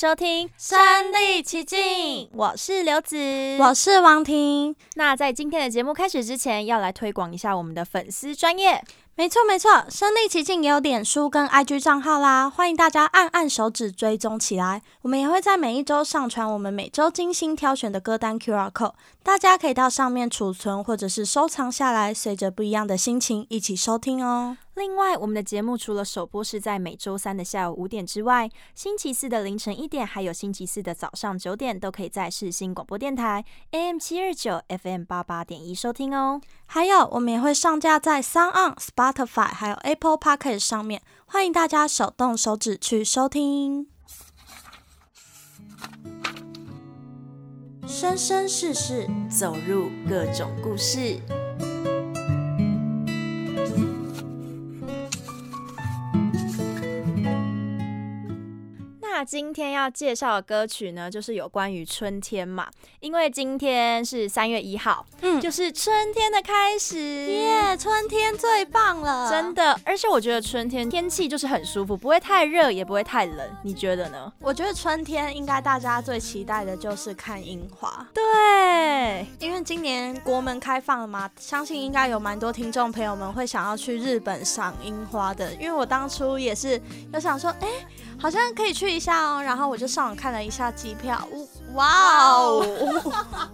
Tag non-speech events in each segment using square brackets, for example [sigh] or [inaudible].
收听《身历其境》，我是刘子，我是王婷。那在今天的节目开始之前，要来推广一下我们的粉丝专业。没错没错，《身临其境》也有脸书跟 IG 账号啦，欢迎大家按按手指追踪起来。我们也会在每一周上传我们每周精心挑选的歌单 QR code，大家可以到上面储存或者是收藏下来，随着不一样的心情一起收听哦。另外，我们的节目除了首播是在每周三的下午五点之外，星期四的凌晨一点，还有星期四的早上九点，都可以在世新广播电台 AM 七二九 FM 八八点一收听哦。还有，我们也会上架在 Sound、Spotify 还有 Apple p o c k e t 上面，欢迎大家手动手指去收听。生生世世，走入各种故事。那今天要介绍的歌曲呢，就是有关于春天嘛，因为今天是三月一号，嗯，就是春天的开始，耶，春天最棒了，真的。而且我觉得春天天气就是很舒服，不会太热，也不会太冷，你觉得呢？我觉得春天应该大家最期待的就是看樱花，对，因为今年国门开放了嘛，相信应该有蛮多听众朋友们会想要去日本赏樱花的，因为我当初也是有想说，哎、欸。好像可以去一下哦，然后我就上网看了一下机票，哇哦，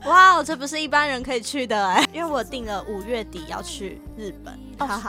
哇哦，这不是一般人可以去的哎，因为我订了五月底要去日本，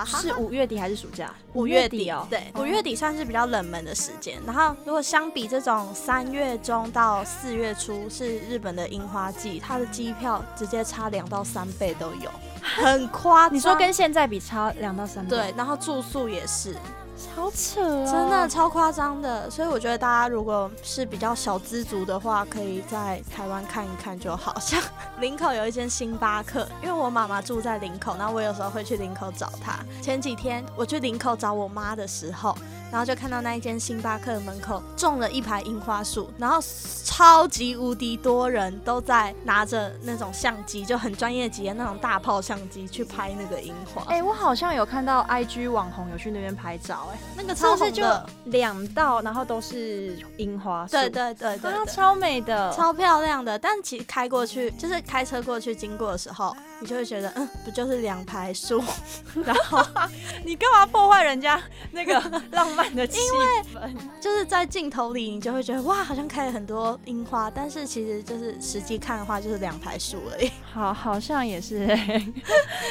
是五月底还是暑假？五月底哦，对，五月底算是比较冷门的时间。然后如果相比这种三月中到四月初是日本的樱花季，它的机票直接差两到三倍都有，[laughs] 很夸张。你说跟现在比差两到三倍？对，然后住宿也是。超扯哦，真的超夸张的，所以我觉得大家如果是比较小资族的话，可以在台湾看一看就好。像 [laughs] 林口有一间星巴克，因为我妈妈住在林口，然后我有时候会去林口找她。前几天我去林口找我妈的时候，然后就看到那一间星巴克的门口种了一排樱花树，然后超级无敌多人都在拿着那种相机，就很专业级的那种大炮相机去拍那个樱花。哎、欸，我好像有看到 IG 网红有去那边拍照，哎，那个超红的，是就两道，然后都是樱花树，对对对对，超美的，超漂亮的。但其实开过去，就是开车过去经过的时候，你就会觉得，嗯，不就是两排树？[laughs] 然后 [laughs] 你干嘛破坏人家那个 [laughs] 浪漫的？因为就是在镜头里，你就会觉得哇，好像开了很多樱花，但是其实就是实际看的话，就是两排树而已。好，好像也是。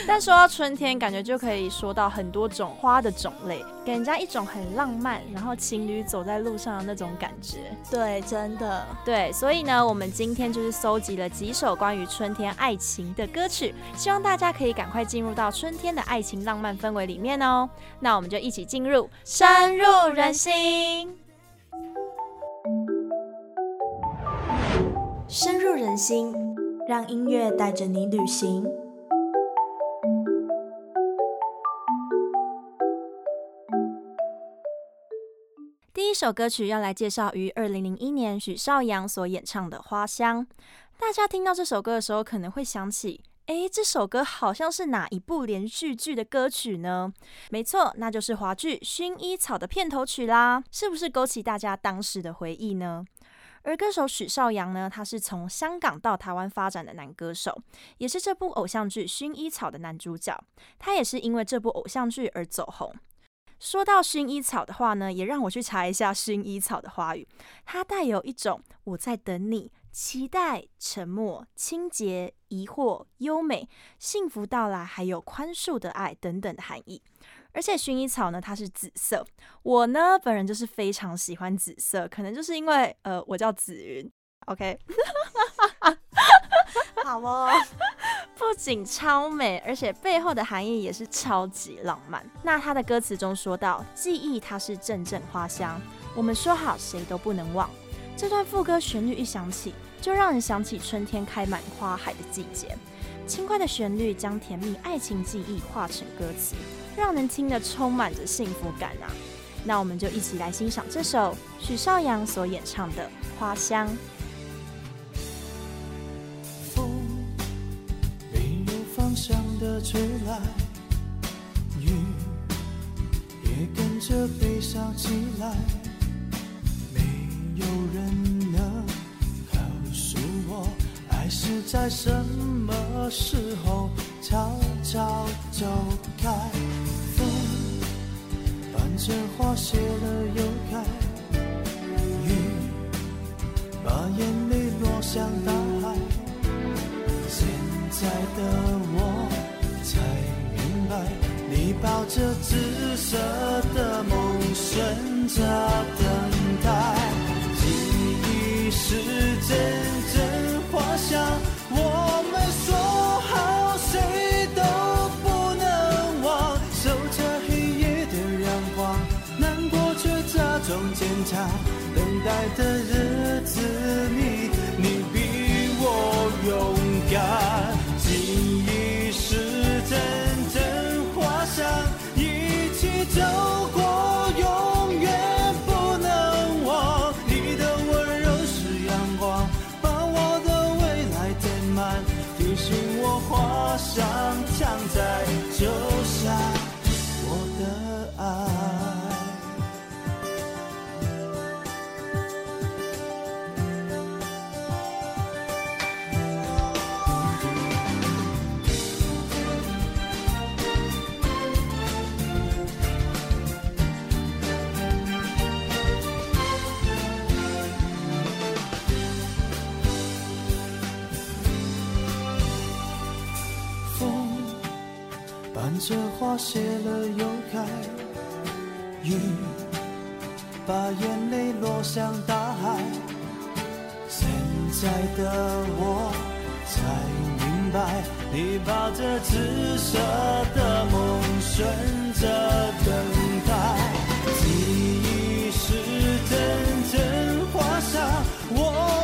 但说到春天，感觉就可以说到很多种花的种类，给人家一种很浪漫，然后情侣走在路上的那种感觉。对，真的。对，所以呢，我们今天就是搜集了几首关于春天爱情的歌曲，希望大家可以赶快进入到春天的爱情浪漫氛围里面哦。那我们就一起进入深入人心，深入人心，让音乐带着你旅行。第一首歌曲要来介绍于二零零一年许绍洋所演唱的《花香》。大家听到这首歌的时候，可能会想起。诶，这首歌好像是哪一部连续剧的歌曲呢？没错，那就是华剧《薰衣草》的片头曲啦。是不是勾起大家当时的回忆呢？而歌手许绍洋呢，他是从香港到台湾发展的男歌手，也是这部偶像剧《薰衣草》的男主角。他也是因为这部偶像剧而走红。说到薰衣草的话呢，也让我去查一下薰衣草的花语，它带有一种我在等你、期待、沉默、清洁、疑惑、优美、幸福到来，还有宽恕的爱等等的含义。而且薰衣草呢，它是紫色，我呢本人就是非常喜欢紫色，可能就是因为呃，我叫紫云，OK。好哦，不仅超美，而且背后的含义也是超级浪漫。那他的歌词中说到，记忆它是阵阵花香，我们说好谁都不能忘。这段副歌旋律一响起，就让人想起春天开满花海的季节。轻快的旋律将甜蜜爱情记忆化成歌词，让人听得充满着幸福感啊！那我们就一起来欣赏这首许绍洋所演唱的《花香》。想的吹来，雨也跟着悲伤起来。没有人能告诉我，爱是在什么时候悄悄走开。风伴着花谢了又开，雨把眼泪落向大海。现在的我才明白，你抱着紫色的梦，选择等待。记忆是阵阵花香，我们说好谁都不能忘。守着黑夜的阳光，难过却假装坚强。等待的日子里，你比我勇这花谢了又开，雨把眼泪落向大海。现在的我才明白，你抱着紫色的梦，选择等待。记忆是阵阵花香，我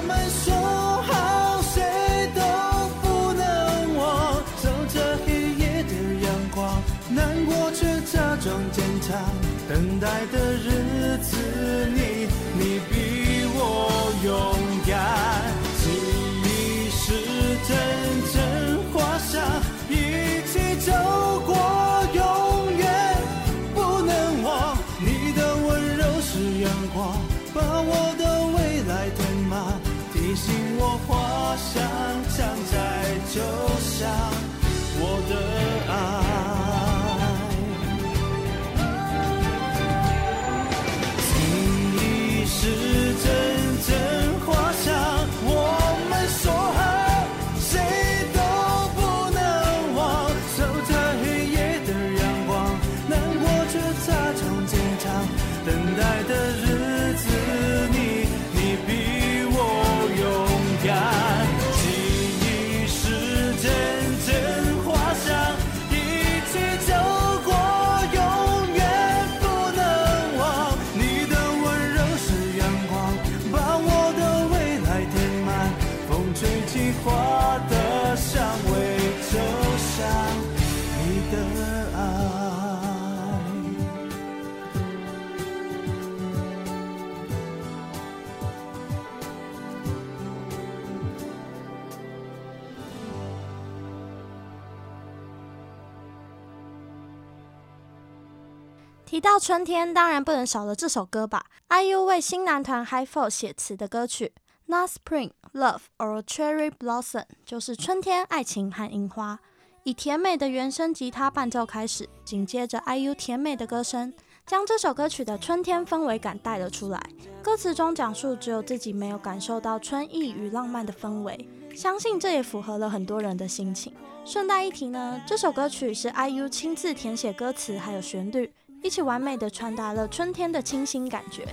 提到春天，当然不能少了这首歌吧？IU 为新男团 HIGH4 写词的歌曲《Not Spring, Love or Cherry Blossom》就是春天、爱情和樱花。以甜美的原声吉他伴奏开始，紧接着 IU 甜美的歌声，将这首歌曲的春天氛围感带了出来。歌词中讲述只有自己没有感受到春意与浪漫的氛围，相信这也符合了很多人的心情。顺带一提呢，这首歌曲是 IU 亲自填写歌词还有旋律，一起完美的传达了春天的清新感觉，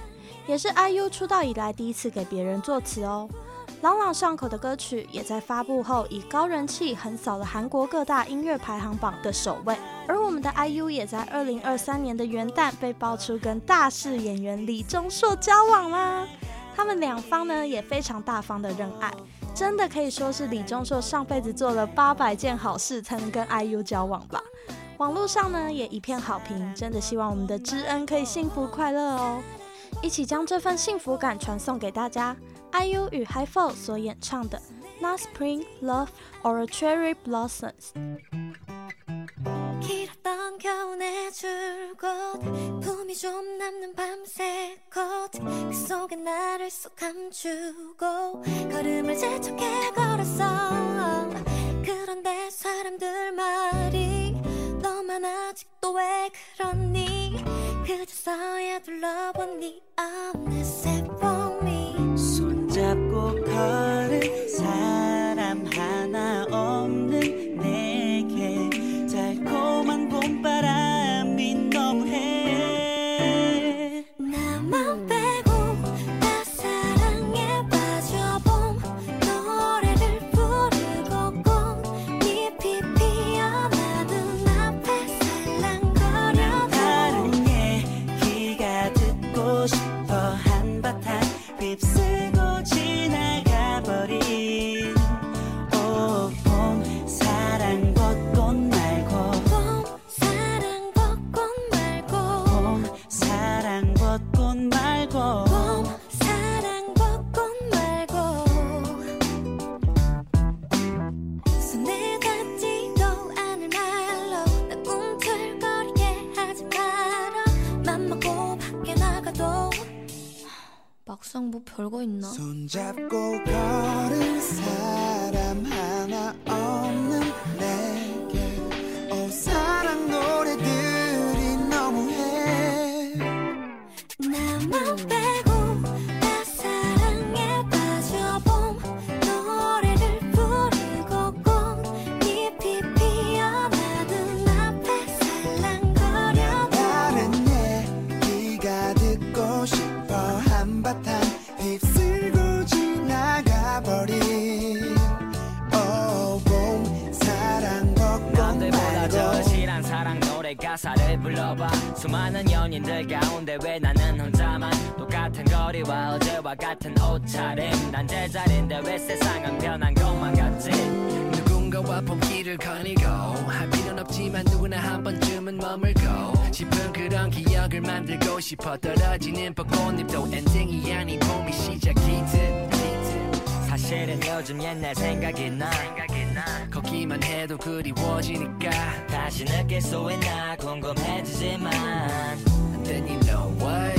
也是 IU 出道以来第一次给别人作词哦。朗朗上口的歌曲，也在发布后以高人气横扫了韩国各大音乐排行榜的首位。而我们的 IU 也在二零二三年的元旦被爆出跟大势演员李钟硕交往啦。他们两方呢也非常大方的认爱，真的可以说是李钟硕上辈子做了八百件好事才能跟 IU 交往吧。网络上呢也一片好评，真的希望我们的知恩可以幸福快乐哦。一起将这份幸福感传送给大家。IU 与 h i f o 所演唱的《Not Spring Love or a Cherry Blossoms》。 너만 아직도 왜 그러니? 그저서야 둘러보니 I'm n e s for me 손잡고 가 마음 을 가고, 싶은 그런 기억을 만들고 싶어 떨어지는 벚꽃잎도 엔딩이 아닌 봄이 시작이듯. 사실은 요즘 옛날 생각이 나. 생각이 나 걷기만 해도 그리워지니까. 다시 느낄 수 있나 궁금해지지만. Then you know what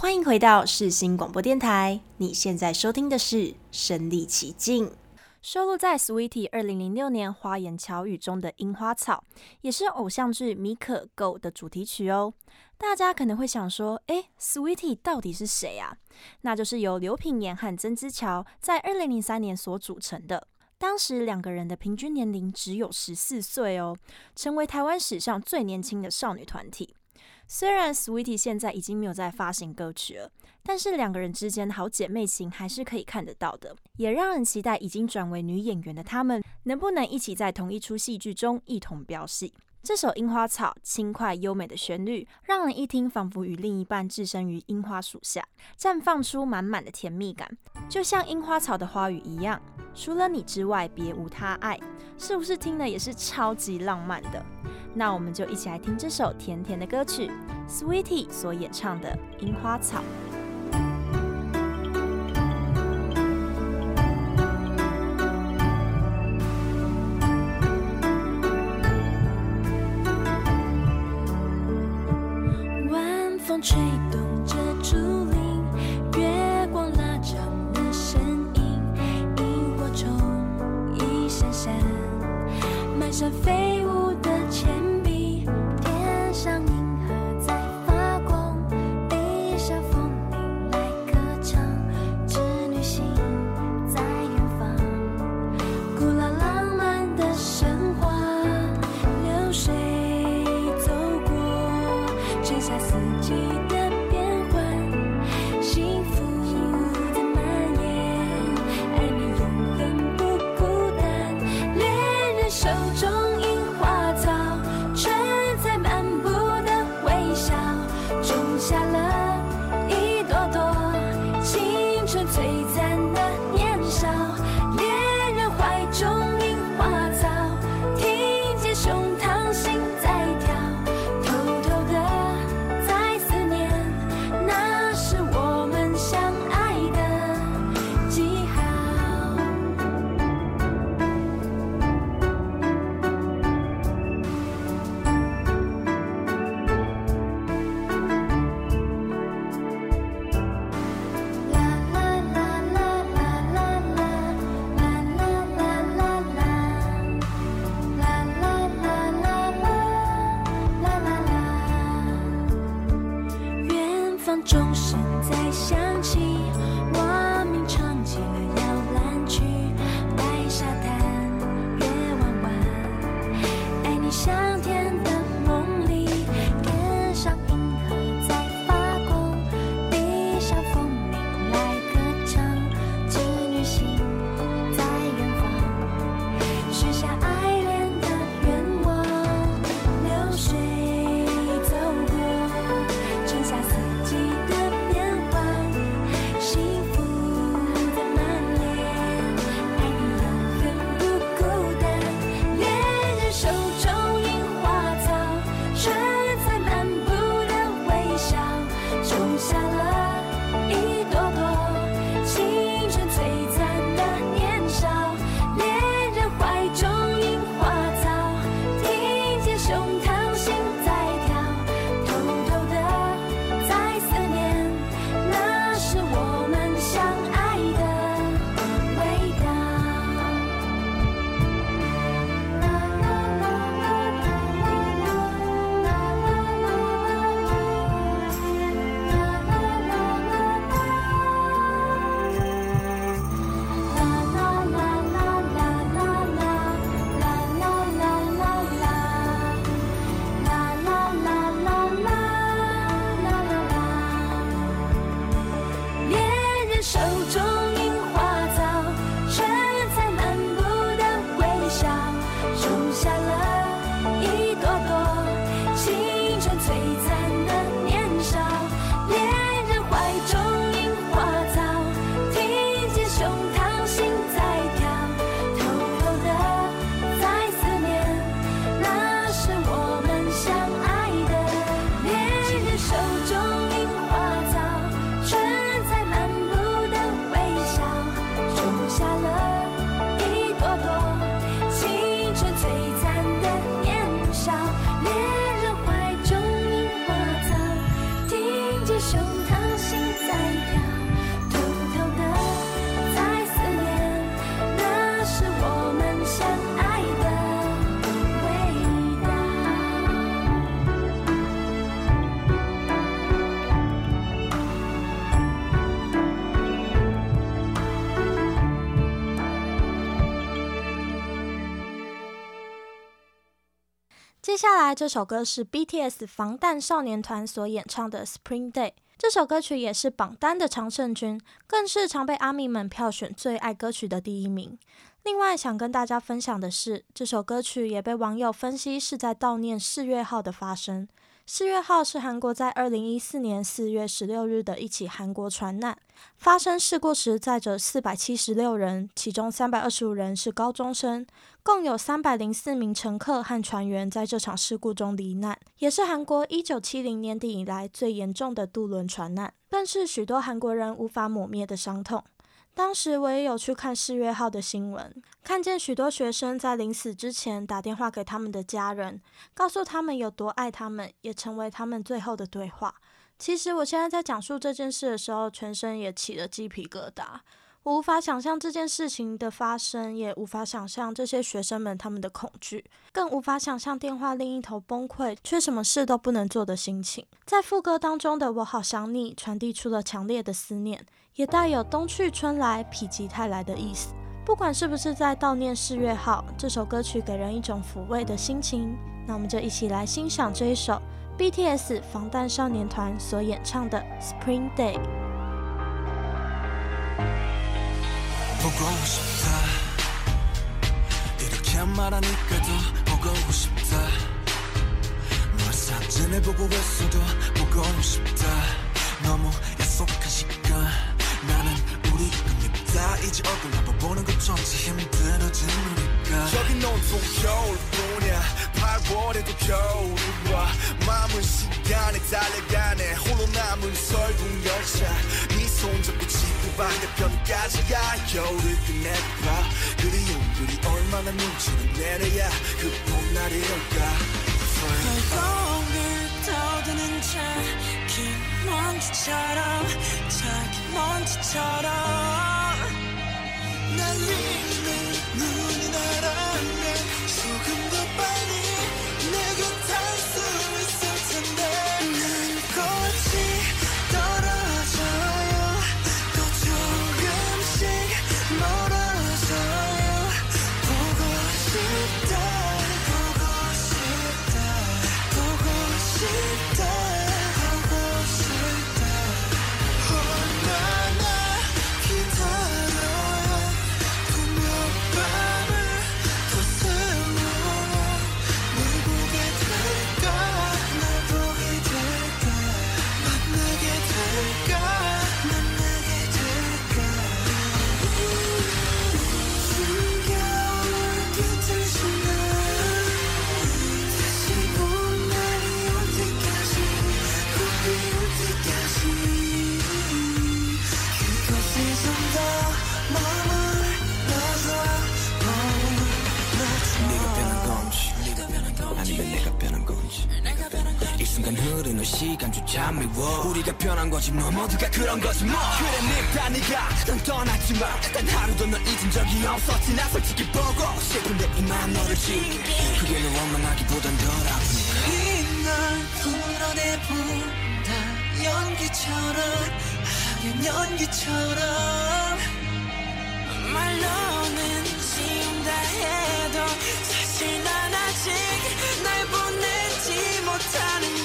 欢迎回到世新广播电台，你现在收听的是《身历其境》。收录在《Sweetie》二零零六年《花言巧语》中的《樱花草》，也是偶像剧《米可 Go》的主题曲哦。大家可能会想说，诶，Sweetie 到底是谁啊？那就是由刘品言和曾之乔在二零零三年所组成的。当时两个人的平均年龄只有十四岁哦，成为台湾史上最年轻的少女团体。虽然 Sweetie 现在已经没有在发行歌曲了，但是两个人之间的好姐妹情还是可以看得到的，也让人期待已经转为女演员的她们能不能一起在同一出戏剧中一同飙戏。这首《樱花草》轻快优美的旋律，让人一听仿佛与另一半置身于樱花树下，绽放出满满的甜蜜感，就像樱花草的花语一样。除了你之外，别无他爱，是不是听了也是超级浪漫的？那我们就一起来听这首甜甜的歌曲，Sweetie 所演唱的《樱花草》。吹动这首歌是 BTS 防弹少年团所演唱的《Spring Day》。这首歌曲也是榜单的常胜军，更是常被阿迷们票选最爱歌曲的第一名。另外，想跟大家分享的是，这首歌曲也被网友分析是在悼念四月号的发生。四月号是韩国在二零一四年四月十六日的一起韩国船难发生事故时，载着四百七十六人，其中三百二十五人是高中生，共有三百零四名乘客和船员在这场事故中罹难，也是韩国一九七零年底以来最严重的渡轮船难，更是许多韩国人无法抹灭的伤痛。当时我也有去看四月号的新闻，看见许多学生在临死之前打电话给他们的家人，告诉他们有多爱他们，也成为他们最后的对话。其实我现在在讲述这件事的时候，全身也起了鸡皮疙瘩。我无法想象这件事情的发生，也无法想象这些学生们他们的恐惧，更无法想象电话另一头崩溃却什么事都不能做的心情。在副歌当中的“我好想你”传递出了强烈的思念。也带有冬去春来、否极泰来的意思。不管是不是在悼念四月号，这首歌曲给人一种抚慰的心情。那我们就一起来欣赏这一首 BTS 防弹少年团所演唱的《Spring Day》。 보고 싶다. 이렇게 말하니까도 보고 싶다. 널 사진을 보고 있어도 보고 싶다. 너무 약속한 시간 나는 우리 꿈이다. 이제 얼굴 한번 보는 것조차 힘들어진 우리 저긴 온통 겨울뿐이야 8월에도 겨울이 와 마음은 시간에 달려가네 홀로 남은 설국 열차 네손 잡고 지구 반대편까지 가 겨울을 끝내봐 그리움 그리 얼마나 눈치를 내려야 그 봄날이 올까 발걸음을 떠드는 자기 먼지처럼 자기 먼지처럼 날 잊는 누 뻔한 거지 뭐. 모두가 그런 거지 뭐. 그래 늙다 니가 난 떠났지만 뭐. 단 하루도 널 잊은 적이 없었지. 나 솔직히 보고 싶은데 이만 너를 지우게. 그게 너 원망하기보단 덜 아프니까 널 풀어내본다. 연기처럼 하긴 연기처럼. 말로는 지운다 해도 사실 난 아직 날 보내지 못하는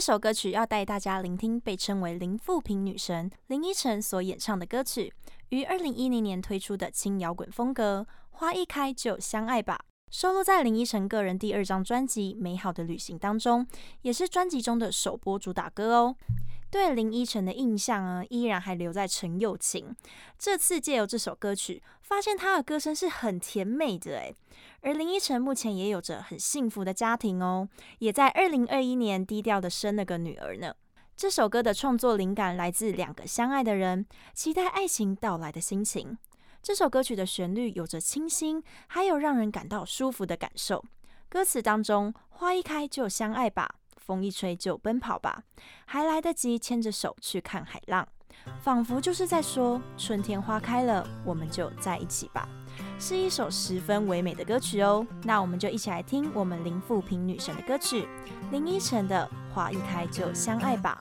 一首歌曲要带大家聆听被称为林富平女神林依晨所演唱的歌曲，于二零一零年推出的轻摇滚风格，《花一开就相爱吧》，收录在林依晨个人第二张专辑《美好的旅行》当中，也是专辑中的首播主打歌哦。对林依晨的印象啊，依然还留在陈又情。这次借由这首歌曲，发现她的歌声是很甜美的诶。而林依晨目前也有着很幸福的家庭哦，也在二零二一年低调的生了个女儿呢。这首歌的创作灵感来自两个相爱的人，期待爱情到来的心情。这首歌曲的旋律有着清新，还有让人感到舒服的感受。歌词当中，花一开就相爱吧。风一吹就奔跑吧，还来得及牵着手去看海浪，仿佛就是在说春天花开了，我们就在一起吧，是一首十分唯美的歌曲哦。那我们就一起来听我们林富平女神的歌曲林依晨的《花一开就相爱吧》。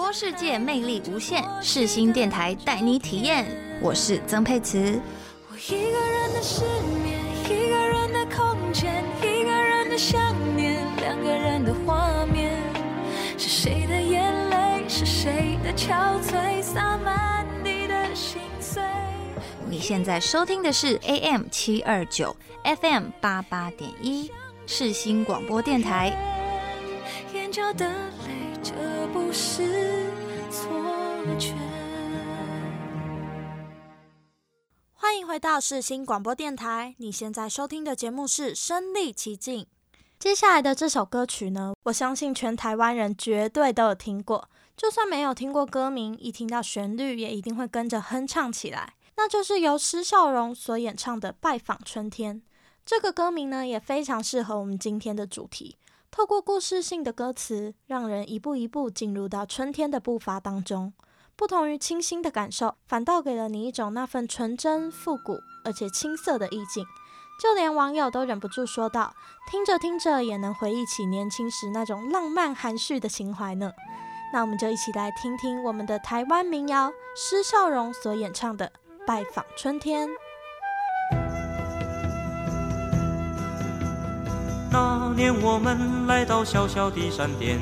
播世界魅力无限，世新电台带你体验。我是曾沛慈。我一个人的失眠，一个人的空间，一个人的想念，两个人的画面。是谁的眼泪？是谁的憔悴？洒满地的心碎。你现在收听的是 AM 七二九，FM 八八点一，世新广播电台。眼角的泪，这不是错觉。欢迎回到世新广播电台，你现在收听的节目是《身历其境》。接下来的这首歌曲呢，我相信全台湾人绝对都有听过，就算没有听过歌名，一听到旋律也一定会跟着哼唱起来。那就是由施孝荣所演唱的《拜访春天》。这个歌名呢，也非常适合我们今天的主题。透过故事性的歌词，让人一步一步进入到春天的步伐当中。不同于清新的感受，反倒给了你一种那份纯真、复古而且青涩的意境。就连网友都忍不住说道：“听着听着，也能回忆起年轻时那种浪漫含蓄的情怀呢。”那我们就一起来听听我们的台湾民谣施孝荣所演唱的《拜访春天》。那年我们来到小小的山巅，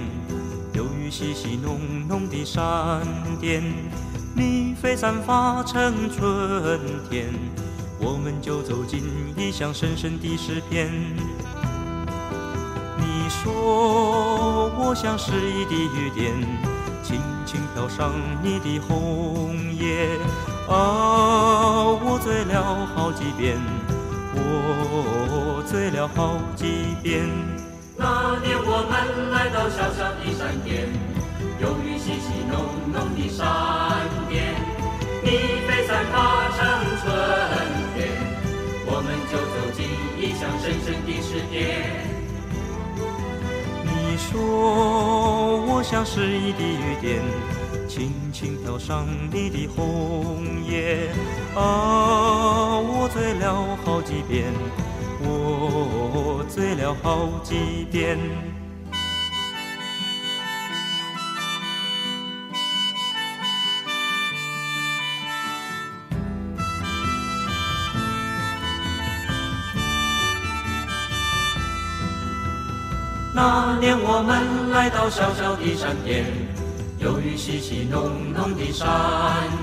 有雨细细浓浓的山巅，你飞散发成春天，我们就走进异乡深深的诗篇。你说我像诗意的雨点，轻轻飘上你的红叶，啊，我醉了好几遍。我醉了好几遍。那年我们来到小小的山巅，有雨细细浓浓的山巅，你飞散发成春天，我们就走进异乡深深的诗篇。你说我像诗意的雨点。轻轻飘上你的红叶，啊，我醉了好几遍，我醉了好几遍。那年我们来到小小的山巅。有雨淅淅浓浓的闪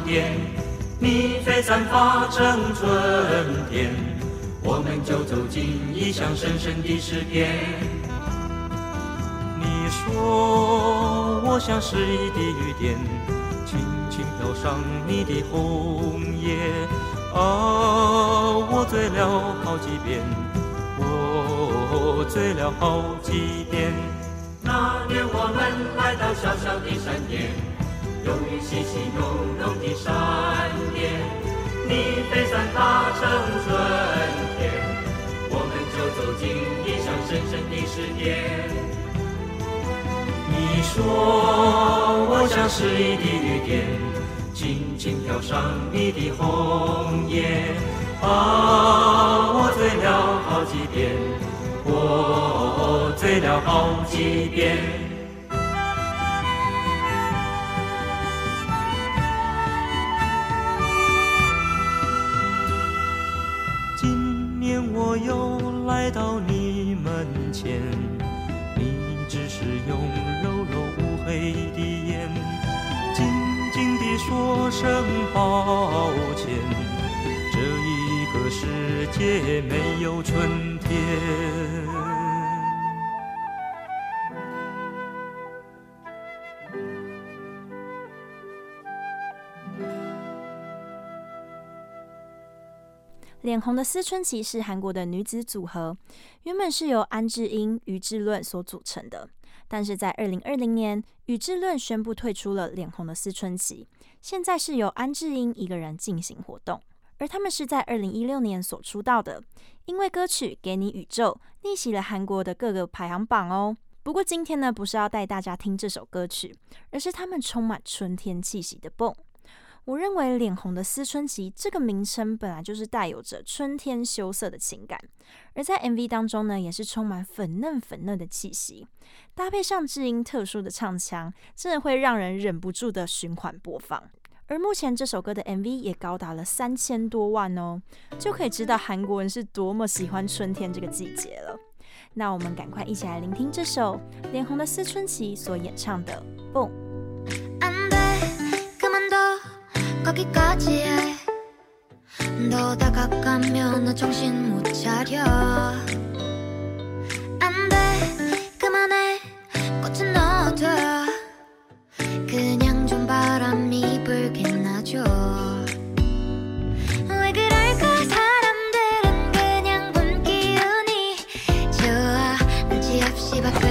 电，蜜蜂散发成春天，我们就走进异乡深深的诗篇。你说我像诗意的雨点，轻轻飘上你的红叶，啊，我醉了好几遍，我醉了好几遍。那年我们来到小小的山巅，有雨淅淅浓浓的闪电，蜜蜂散发成春天，我们就走进异乡深深的诗篇。你说我像诗意的雨点，轻轻飘上你的红叶，啊，我醉了好几遍。我醉了好几遍。今年我又来到你门前，你只是用柔柔乌黑的眼，静静地说声抱歉，这一个世界没有春天。脸红的思春期是韩国的女子组合，原本是由安智英、于智论所组成的，但是在二零二零年，于智论宣布退出了脸红的思春期，现在是由安智英一个人进行活动。而他们是在二零一六年所出道的，因为歌曲《给你宇宙》逆袭了韩国的各个排行榜哦。不过今天呢，不是要带大家听这首歌曲，而是他们充满春天气息的《蹦》。我认为脸红的思春期这个名称本来就是带有着春天羞涩的情感，而在 MV 当中呢，也是充满粉嫩粉嫩的气息，搭配上智英特殊的唱腔，真的会让人忍不住的循环播放。而目前这首歌的 MV 也高达了三千多万哦，就可以知道韩国人是多么喜欢春天这个季节了。那我们赶快一起来聆听这首脸红的思春期所演唱的《蹦》。 불길나죠. 왜 그럴까? 사람들은 그냥 분 기운이 좋아 눈치 없이 밖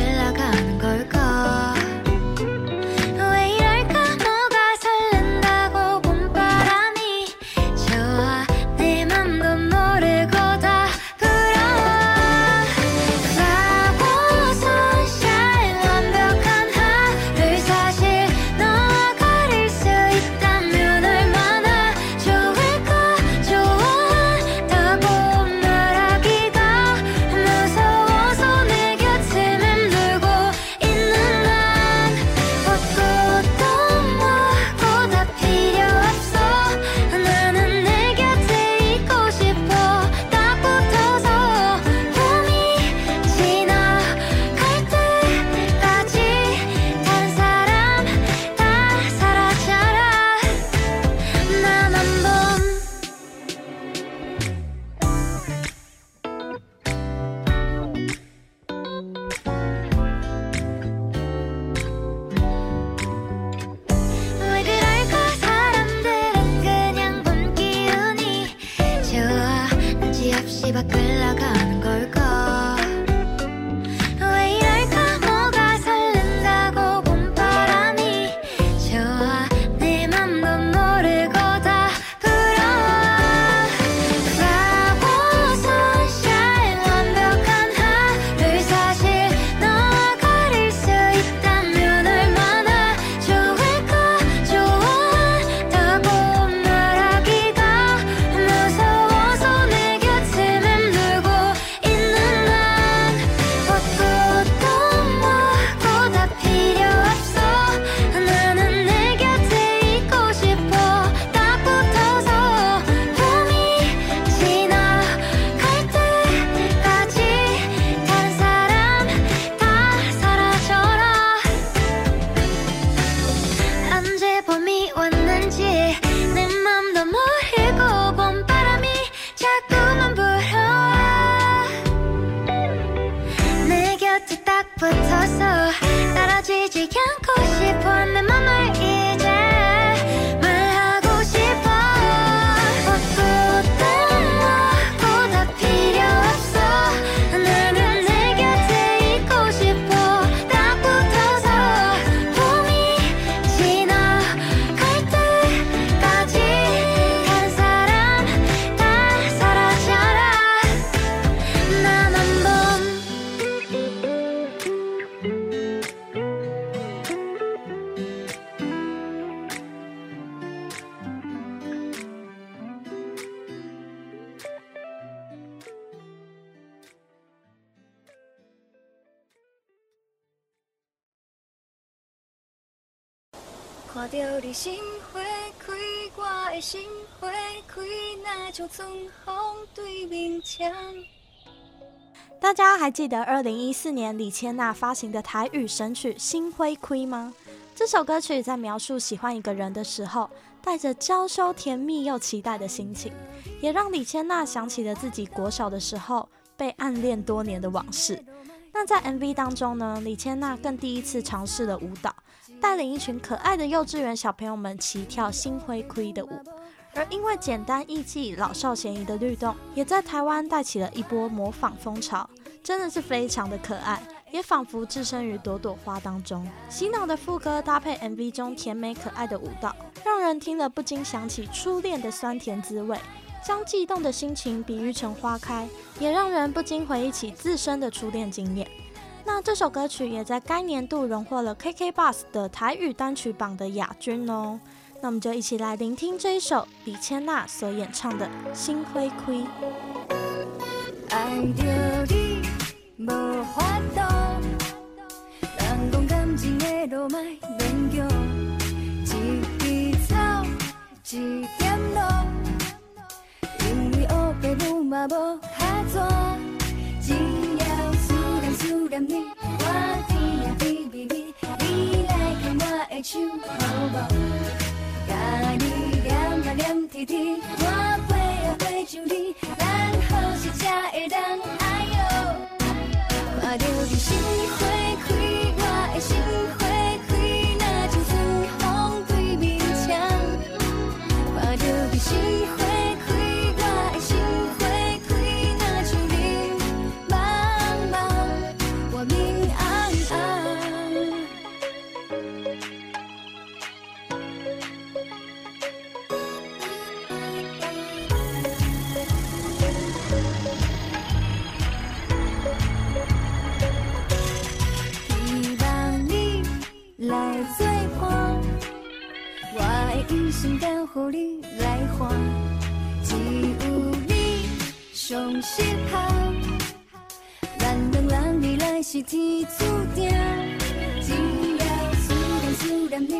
大家还记得二零一四年李千娜发行的台语神曲《心花开》吗？这首歌曲在描述喜欢一个人的时候，带着娇羞、甜蜜又期待的心情，也让李千娜想起了自己国小的时候被暗恋多年的往事。那在 MV 当中呢，李千娜更第一次尝试了舞蹈，带领一群可爱的幼稚园小朋友们齐跳《心花开》的舞。而因为简单易记、老少咸宜的律动，也在台湾带起了一波模仿风潮，真的是非常的可爱，也仿佛置身于朵朵花当中。洗脑的副歌搭配 MV 中甜美可爱的舞蹈，让人听了不禁想起初恋的酸甜滋味。将悸动的心情比喻成花开，也让人不禁回忆起自身的初恋经验。那这首歌曲也在该年度荣获了 KKBOX 的台语单曲榜的亚军哦。那我们就一起来聆听这一首李千娜所演唱的《心花开》。爱着你无法度，人讲感情的路卖勉强，一枝草，一点露，因为乌白母嘛无卡纸，只要思念思念你，我甜呀甜蜜蜜，你来牵我的手，好无？甲你黏啊黏贴贴，我飞啊飞上你，咱好时才会当哎呦，看到你。心花开，我的心花开，那就春风对面墙，看到你。心等候你来还，只有你上适合，咱两人未来是天注定，只要思念思念你，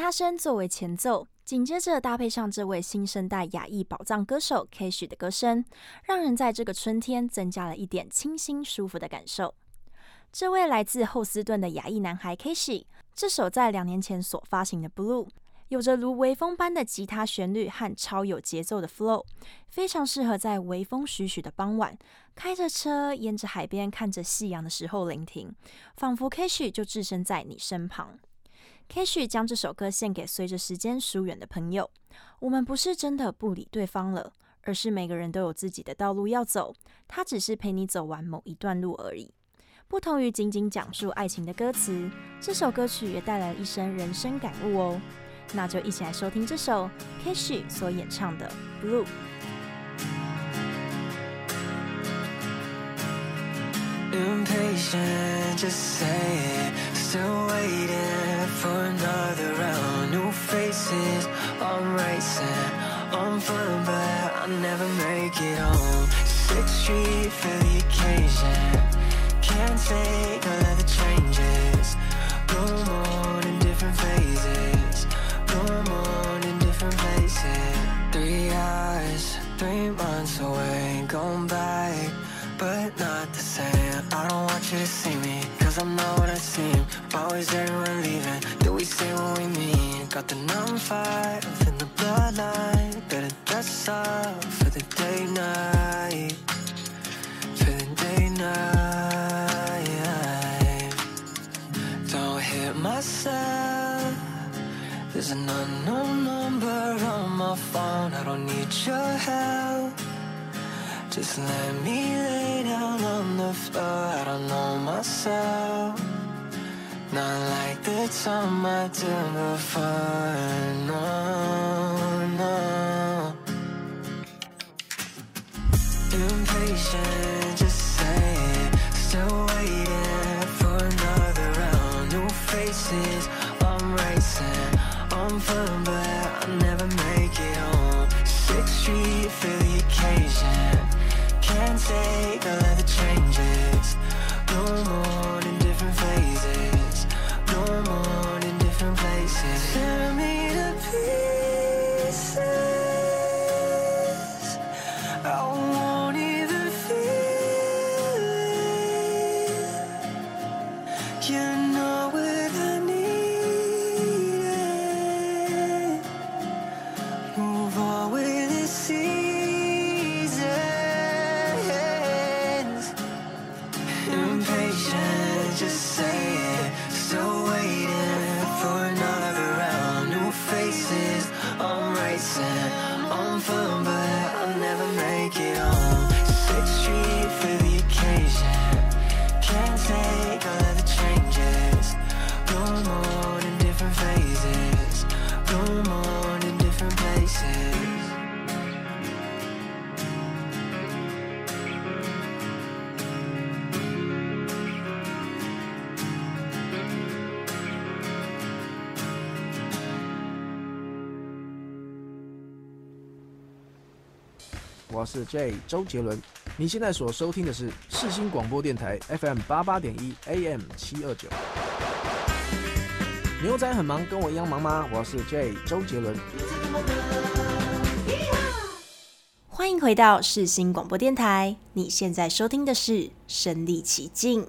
他声作为前奏，紧接着搭配上这位新生代亚裔宝藏歌手 Kash 的歌声，让人在这个春天增加了一点清新舒服的感受。这位来自后斯顿的亚裔男孩 Kash，这首在两年前所发行的《Blue》。有着如微风般的吉他旋律和超有节奏的 flow，非常适合在微风徐徐的傍晚，开着车沿着海边看着夕阳的时候聆听，仿佛 Kash 就置身在你身旁。K.H 将这首歌献给随着时间疏远的朋友。我们不是真的不理对方了，而是每个人都有自己的道路要走，他只是陪你走完某一段路而已。不同于仅仅讲述爱情的歌词，这首歌曲也带来了一生人生感悟哦。那就一起来收听这首 K.H 所演唱的《Blue》。still waiting for another round. New faces, I'm racing, I'm fun, but I never make it home. Sixth Street for the occasion. Can't take all of the changes. Bloom on in different phases. Bloom on in different places. Three hours, three months away, going back, but not the same. I don't want you to see me, cause I'm not Always everyone leaving. Do we say what we mean? Got the number five in the bloodline. Better that's up for the day night. For the day night. Don't hit myself. There's an unknown number on my phone. I don't need your help. Just let me lay down on the floor. I don't know myself. Not like the time I did before, no, no. Impatient, just saying. Still waiting for another round. New faces, I'm racing. I'm fun, but I'll never make it home. Sixth Street, feel the occasion Can't take all of the changes. No more 是 J 周杰伦，你现在所收听的是世新广播电台 FM 八八点一 AM 七二九。牛仔很忙，跟我一样忙吗？我是 J 周杰伦。欢迎回到世新广播电台，你现在收听的是身历其境。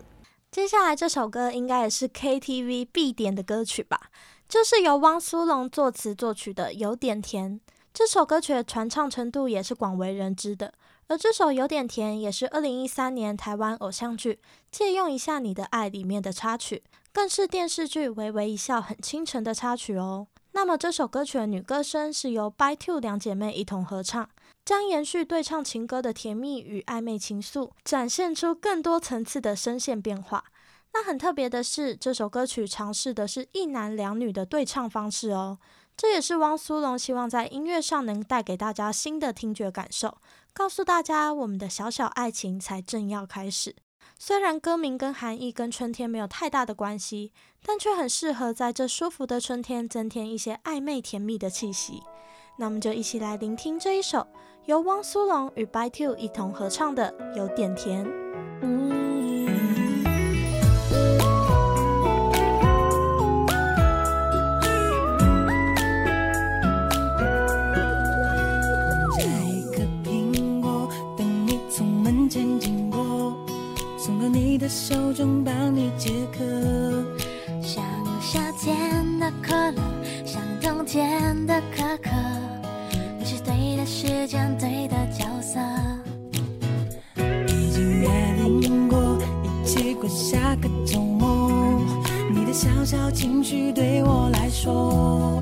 接下来这首歌应该也是 KTV 必点的歌曲吧？就是由汪苏泷作词作曲的《有点甜》。这首歌曲的传唱程度也是广为人知的，而这首有点甜也是二零一三年台湾偶像剧《借用一下你的爱》里面的插曲，更是电视剧《微微一笑很倾城》的插曲哦。那么这首歌曲的女歌声是由 by2 两姐妹一同合唱，将延续对唱情歌的甜蜜与暧昧情愫，展现出更多层次的声线变化。那很特别的是，这首歌曲尝试的是一男两女的对唱方式哦。这也是汪苏泷希望在音乐上能带给大家新的听觉感受，告诉大家我们的小小爱情才正要开始。虽然歌名跟含义跟春天没有太大的关系，但却很适合在这舒服的春天增添一些暧昧甜蜜的气息。那我们就一起来聆听这一首由汪苏泷与 By Two 一同合唱的《有点甜》。的手中帮你解渴。像夏天的可乐像冬天的可可你是对的时间对的角色。已经约定过一起过下个周末。你的小小情绪对我来说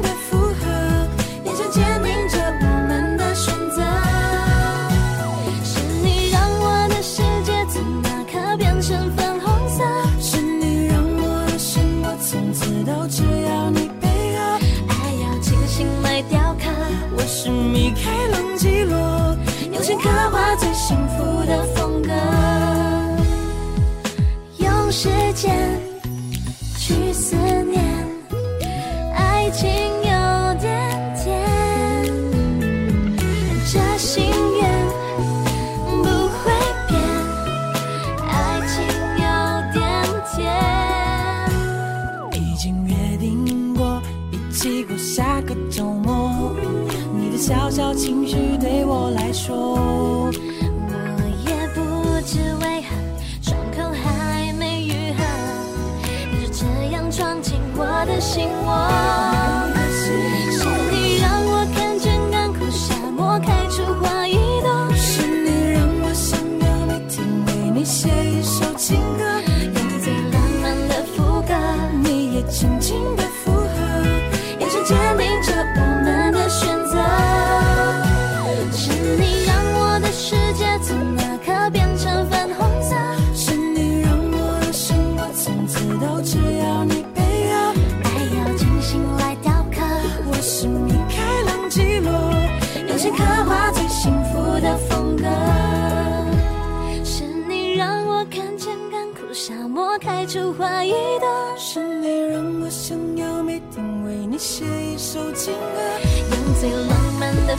是米开朗基罗。用心刻画最幸福的风格，用时间去思我的心窝。出花一朵，是你让我想要每天为你写一首情歌，用最浪漫的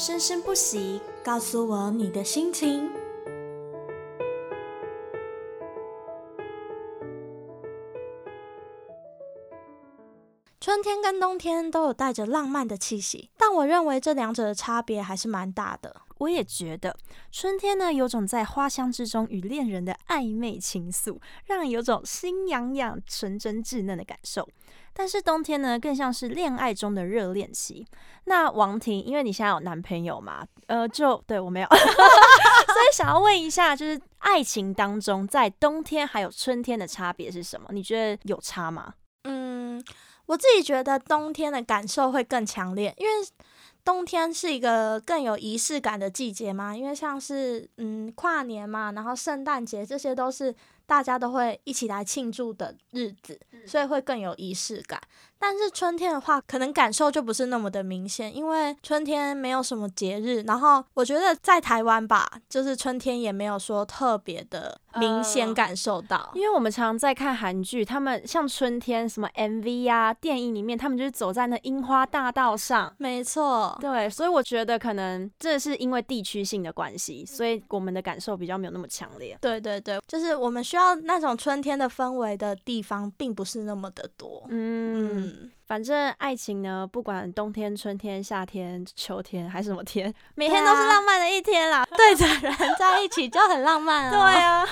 生生不息，告诉我你的心情。春天跟冬天都有带着浪漫的气息，但我认为这两者的差别还是蛮大的。我也觉得，春天呢，有种在花香之中与恋人的暧昧情愫，让人有种心痒痒、纯真稚嫩的感受。但是冬天呢，更像是恋爱中的热恋期。那王婷，因为你现在有男朋友嘛，呃，就对我没有，[laughs] 所以想要问一下，就是爱情当中，在冬天还有春天的差别是什么？你觉得有差吗？嗯，我自己觉得冬天的感受会更强烈，因为冬天是一个更有仪式感的季节嘛，因为像是嗯跨年嘛，然后圣诞节，这些都是。大家都会一起来庆祝的日子，所以会更有仪式感。但是春天的话，可能感受就不是那么的明显，因为春天没有什么节日。然后我觉得在台湾吧，就是春天也没有说特别的明显感受到。呃，因为我们常常在看韩剧，他们像春天什么 MV 啊、电影里面，他们就是走在那樱花大道上。没错，对，所以我觉得可能这是因为地区性的关系，所以我们的感受比较没有那么强烈。对对对，就是我们需要那种春天的氛围的地方，并不是那么的多。嗯。反正爱情呢，不管冬天、春天、夏天、秋天还是什么天，每天都是浪漫的一天啦。[laughs] 对着人在一起就很浪漫啊。对啊。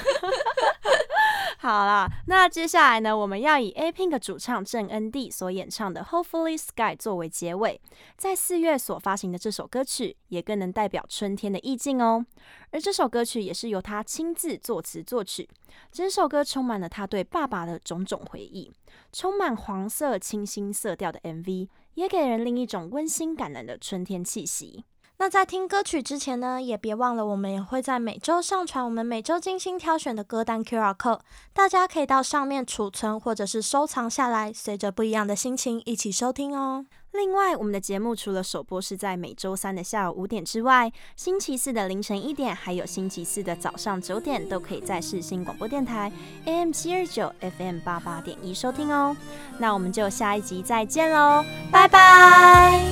[laughs] 好啦，那接下来呢，我们要以 A Pink 主唱郑恩地所演唱的《Hopefully Sky》作为结尾。在四月所发行的这首歌曲，也更能代表春天的意境哦。而这首歌曲也是由他亲自作词作曲，整首歌充满了他对爸爸的种种回忆。充满黄色清新色调的 MV，也给人另一种温馨感人的春天气息。那在听歌曲之前呢，也别忘了我们也会在每周上传我们每周精心挑选的歌单 QR code，大家可以到上面储存或者是收藏下来，随着不一样的心情一起收听哦。另外，我们的节目除了首播是在每周三的下午五点之外，星期四的凌晨一点，还有星期四的早上九点，都可以在世新广播电台 AM 七二九 FM 八八点一收听哦。那我们就下一集再见喽，拜拜。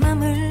맘을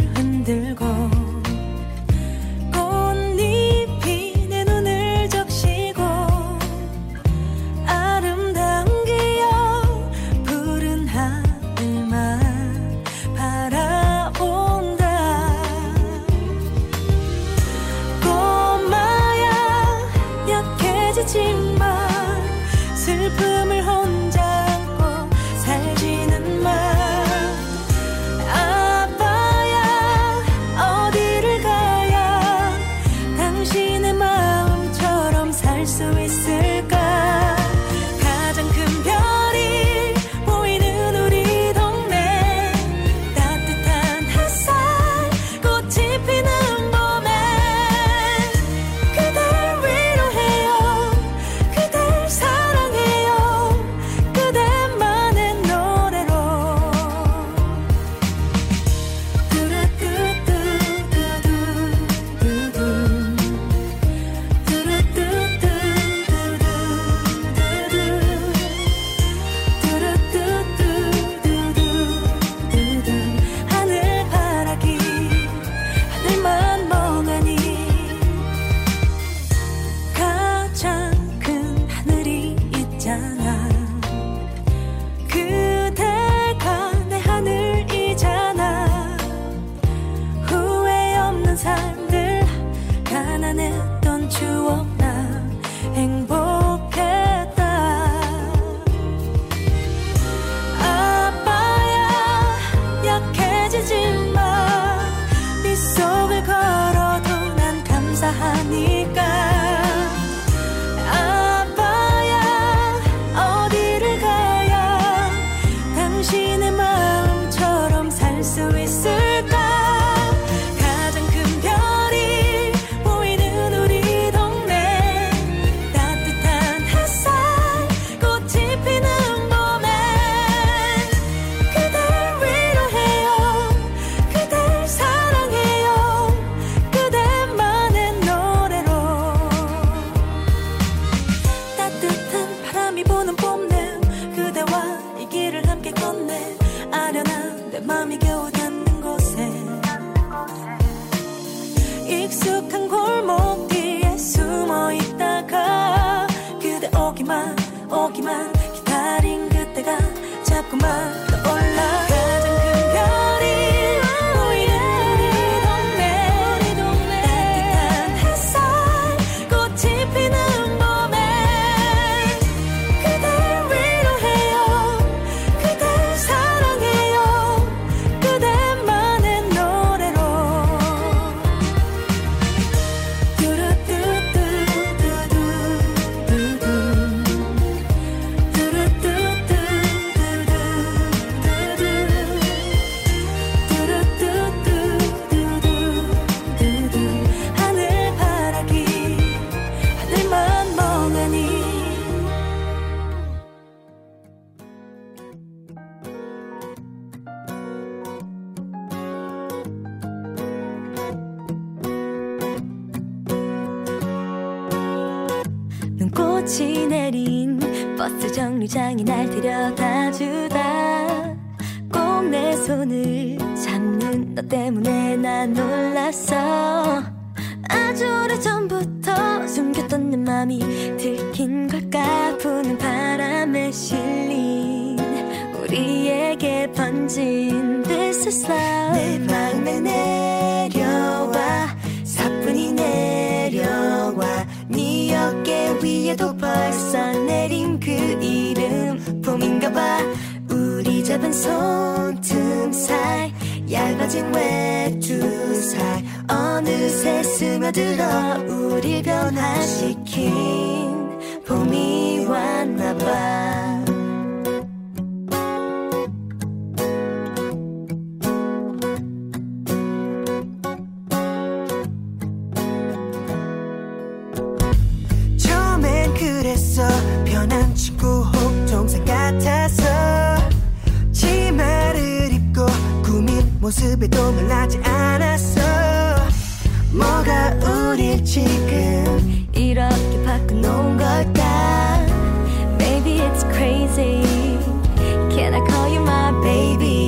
편한 친구 혹 동생 같아서 치마를 입고 꾸민 모습에도 놀라지 않았어. 뭐가 우릴 지금 이렇게 바꿔놓은 걸까? Maybe it's crazy. Can I call you my baby?